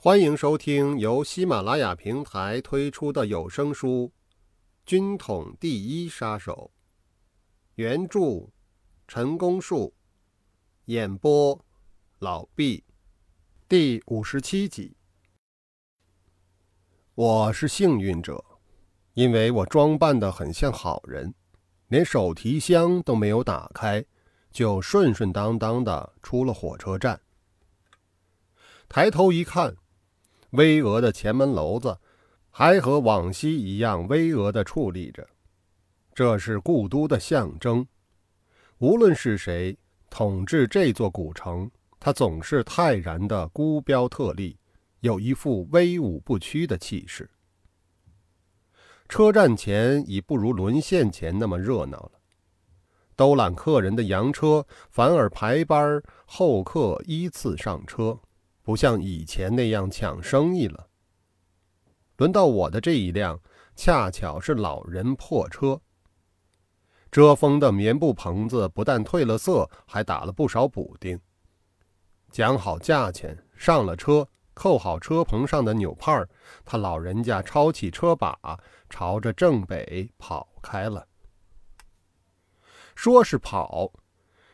欢迎收听由喜马拉雅平台推出的有声书《军统第一杀手》，原著陈功树，演播老毕，第五十七集。我是幸运者，因为我装扮的很像好人，连手提箱都没有打开，就顺顺当当的出了火车站。抬头一看。巍峨的前门楼子，还和往昔一样巍峨的矗立着。这是故都的象征。无论是谁统治这座古城，他总是泰然的孤标特立，有一副威武不屈的气势。车站前已不如沦陷前那么热闹了。兜揽客人的洋车反而排班候客依次上车。不像以前那样抢生意了。轮到我的这一辆，恰巧是老人破车。遮风的棉布棚子不但褪了色，还打了不少补丁。讲好价钱，上了车，扣好车棚上的纽帕他老人家抄起车把，朝着正北跑开了。说是跑，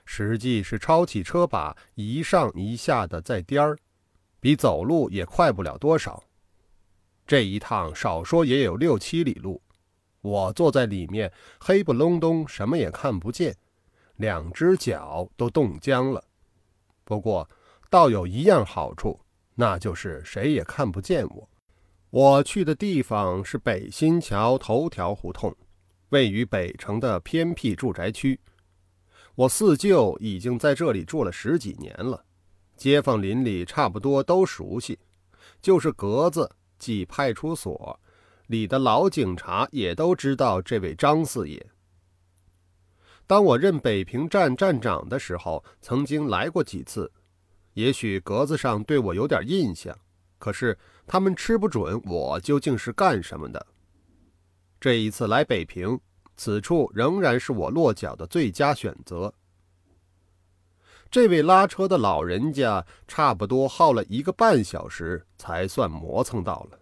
实际是抄起车把，一上一下的在颠儿。比走路也快不了多少，这一趟少说也有六七里路。我坐在里面，黑不隆咚，什么也看不见，两只脚都冻僵了。不过，倒有一样好处，那就是谁也看不见我。我去的地方是北新桥头条胡同，位于北城的偏僻住宅区。我四舅已经在这里住了十几年了。街坊邻里差不多都熟悉，就是格子即派出所里的老警察也都知道这位张四爷。当我任北平站站长的时候，曾经来过几次，也许格子上对我有点印象，可是他们吃不准我究竟是干什么的。这一次来北平，此处仍然是我落脚的最佳选择。这位拉车的老人家差不多耗了一个半小时才算磨蹭到了。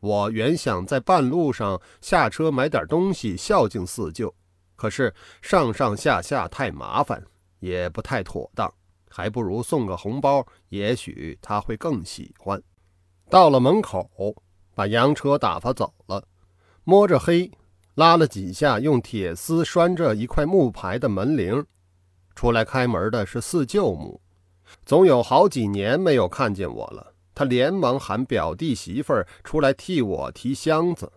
我原想在半路上下车买点东西孝敬四舅，可是上上下下太麻烦，也不太妥当，还不如送个红包，也许他会更喜欢。到了门口，把洋车打发走了，摸着黑拉了几下用铁丝拴着一块木牌的门铃。出来开门的是四舅母，总有好几年没有看见我了。他连忙喊表弟媳妇儿出来替我提箱子。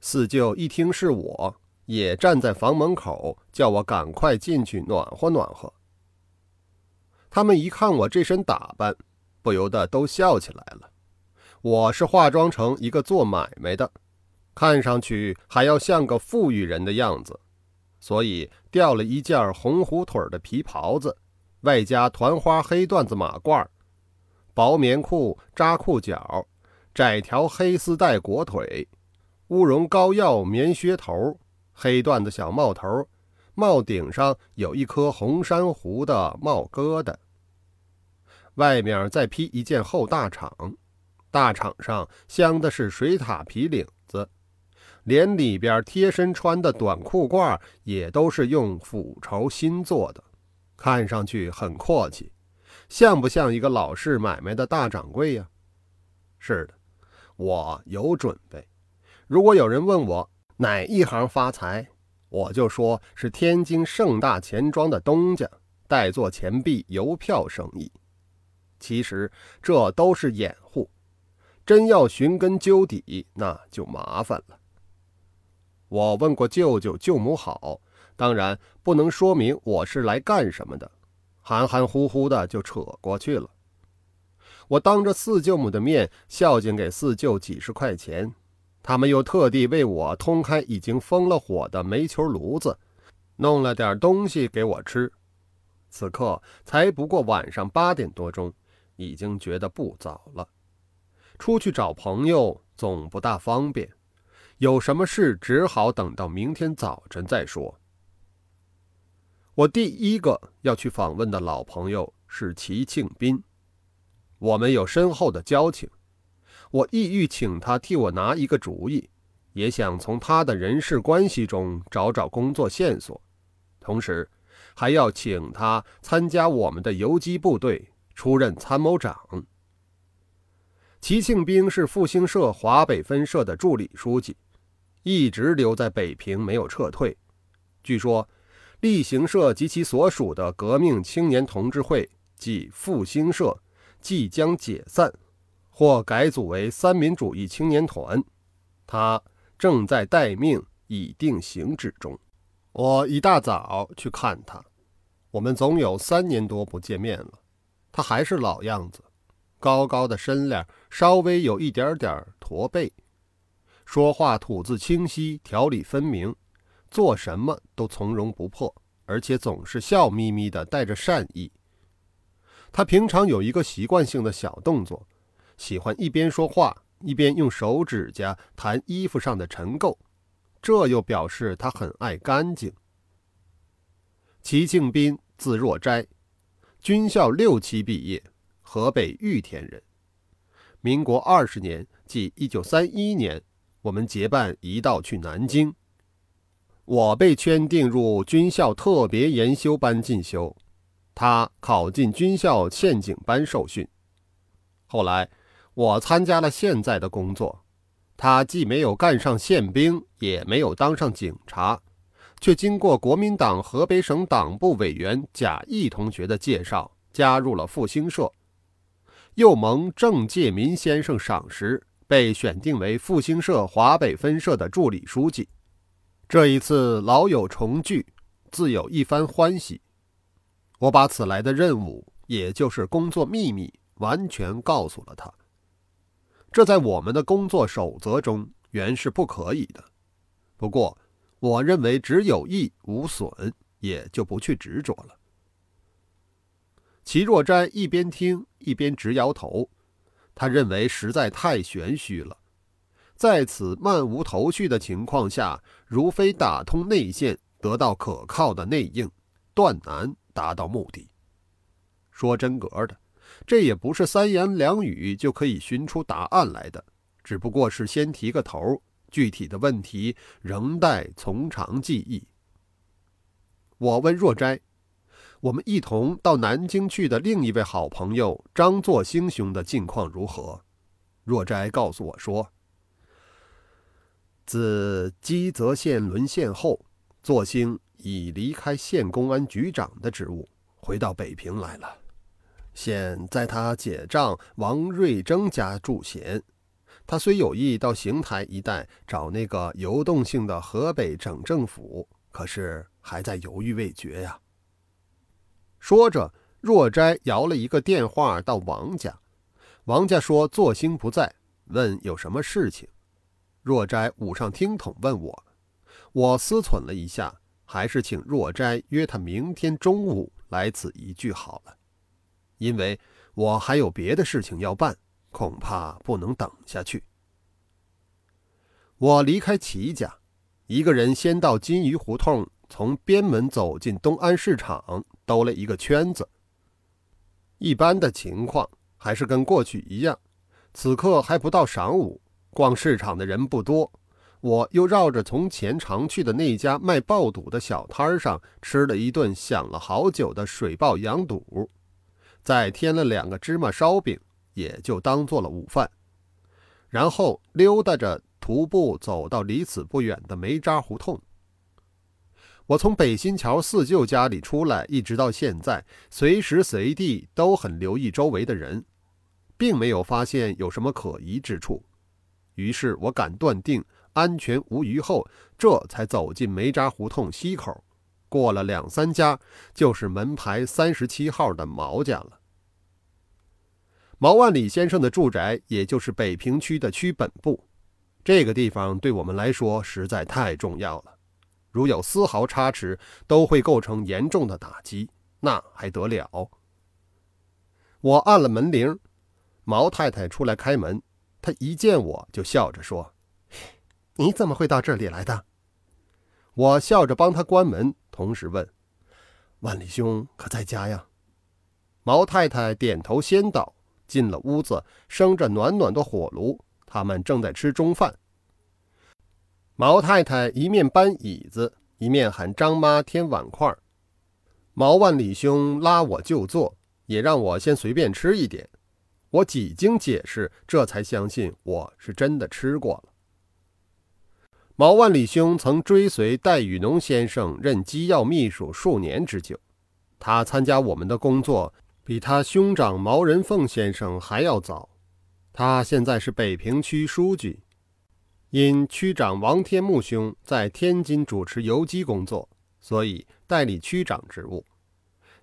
四舅一听是我，也站在房门口，叫我赶快进去暖和暖和。他们一看我这身打扮，不由得都笑起来了。我是化妆成一个做买卖的，看上去还要像个富裕人的样子。所以掉了一件红虎腿的皮袍子，外加团花黑缎子马褂，薄棉裤扎裤脚，窄条黑丝带裹腿，乌绒膏药棉靴头，黑缎子小帽头，帽顶上有一颗红珊瑚的帽疙瘩。外面再披一件厚大氅，大氅上镶的是水獭皮领子。连里边贴身穿的短裤褂也都是用腐绸新做的，看上去很阔气，像不像一个老式买卖的大掌柜呀？是的，我有准备。如果有人问我哪一行发财，我就说是天津盛大钱庄的东家代做钱币邮票生意。其实这都是掩护，真要寻根究底，那就麻烦了。我问过舅舅舅母好，当然不能说明我是来干什么的，含含糊糊的就扯过去了。我当着四舅母的面孝敬给四舅几十块钱，他们又特地为我通开已经封了火的煤球炉子，弄了点东西给我吃。此刻才不过晚上八点多钟，已经觉得不早了，出去找朋友总不大方便。有什么事，只好等到明天早晨再说。我第一个要去访问的老朋友是齐庆斌。我们有深厚的交情。我意欲请他替我拿一个主意，也想从他的人事关系中找找工作线索，同时还要请他参加我们的游击部队，出任参谋长。齐庆兵是复兴社华北分社的助理书记，一直留在北平，没有撤退。据说，立行社及其所属的革命青年同志会即复兴社即将解散。或改组为三民主义青年团，他正在待命，已定行止中。我一大早去看他，我们总有三年多不见面了，他还是老样子，高高的身量，稍微有一点点驼背，说话吐字清晰，条理分明，做什么都从容不迫，而且总是笑眯眯的，带着善意。他平常有一个习惯性的小动作。喜欢一边说话一边用手指甲弹衣服上的尘垢，这又表示他很爱干净。齐庆斌，字若斋，军校六期毕业，河北玉田人。民国二十年，即一九三一年，我们结伴一道去南京。我被圈定入军校特别研修班进修，他考进军校宪警班受训。后来。我参加了现在的工作，他既没有干上宪兵，也没有当上警察，却经过国民党河北省党部委员贾谊同学的介绍，加入了复兴社，又蒙郑介民先生赏识，被选定为复兴社华北分社的助理书记。这一次老友重聚，自有一番欢喜。我把此来的任务，也就是工作秘密，完全告诉了他。这在我们的工作守则中原是不可以的，不过我认为只有益无损，也就不去执着了。齐若斋一边听一边直摇头，他认为实在太玄虚了，在此漫无头绪的情况下，如非打通内线，得到可靠的内应，断难达到目的。说真格的。这也不是三言两语就可以寻出答案来的，只不过是先提个头，具体的问题仍待从长计议。我问若斋：“我们一同到南京去的另一位好朋友张作兴兄的近况如何？”若斋告诉我说：“自基泽县沦陷后，作兴已离开县公安局长的职务，回到北平来了。”现在他姐丈王瑞征家住闲，他虽有意到邢台一带找那个游动性的河北省政府，可是还在犹豫未决呀。说着，若斋摇了一个电话到王家，王家说作兴不在，问有什么事情。若斋捂上听筒问我，我思忖了一下，还是请若斋约他明天中午来此一聚好了。因为我还有别的事情要办，恐怕不能等下去。我离开齐家，一个人先到金鱼胡同，从边门走进东安市场，兜了一个圈子。一般的情况还是跟过去一样，此刻还不到晌午，逛市场的人不多。我又绕着从前常去的那家卖爆肚的小摊上，吃了一顿想了好久的水爆羊肚。再添了两个芝麻烧饼，也就当做了午饭。然后溜达着徒步走到离此不远的煤渣胡同。我从北新桥四舅家里出来，一直到现在，随时随地都很留意周围的人，并没有发现有什么可疑之处。于是我敢断定安全无虞后，这才走进煤渣胡同西口。过了两三家，就是门牌三十七号的毛家了。毛万里先生的住宅，也就是北平区的区本部。这个地方对我们来说实在太重要了，如有丝毫差池，都会构成严重的打击。那还得了？我按了门铃，毛太太出来开门。她一见我就笑着说：“你怎么会到这里来的？”我笑着帮她关门。同时问：“万里兄可在家呀？”毛太太点头先道：“进了屋子，生着暖暖的火炉，他们正在吃中饭。毛太太一面搬椅子，一面喊张妈添碗筷。毛万里兄拉我就坐，也让我先随便吃一点。我几经解释，这才相信我是真的吃过了。毛万里兄曾追随戴雨农先生任机要秘书数年之久，他参加我们的工作比他兄长毛人凤先生还要早。他现在是北平区书记，因区长王天木兄在天津主持游击工作，所以代理区长职务，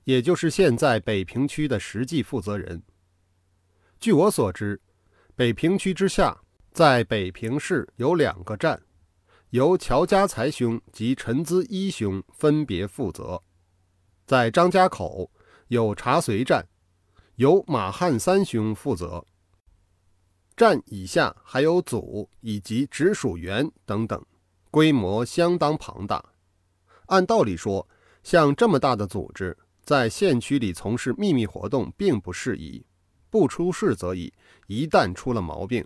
也就是现在北平区的实际负责人。据我所知，北平区之下，在北平市有两个站，由乔家才兄及陈资一兄分别负责；在张家口有茶随站，由马汉三兄负责。站以下还有组以及直属员等等，规模相当庞大。按道理说，像这么大的组织，在县区里从事秘密活动并不适宜。不出事则已，一旦出了毛病，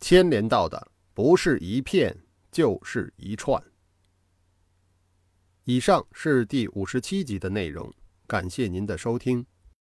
牵连到的不是一片，就是一串。以上是第五十七集的内容，感谢您的收听。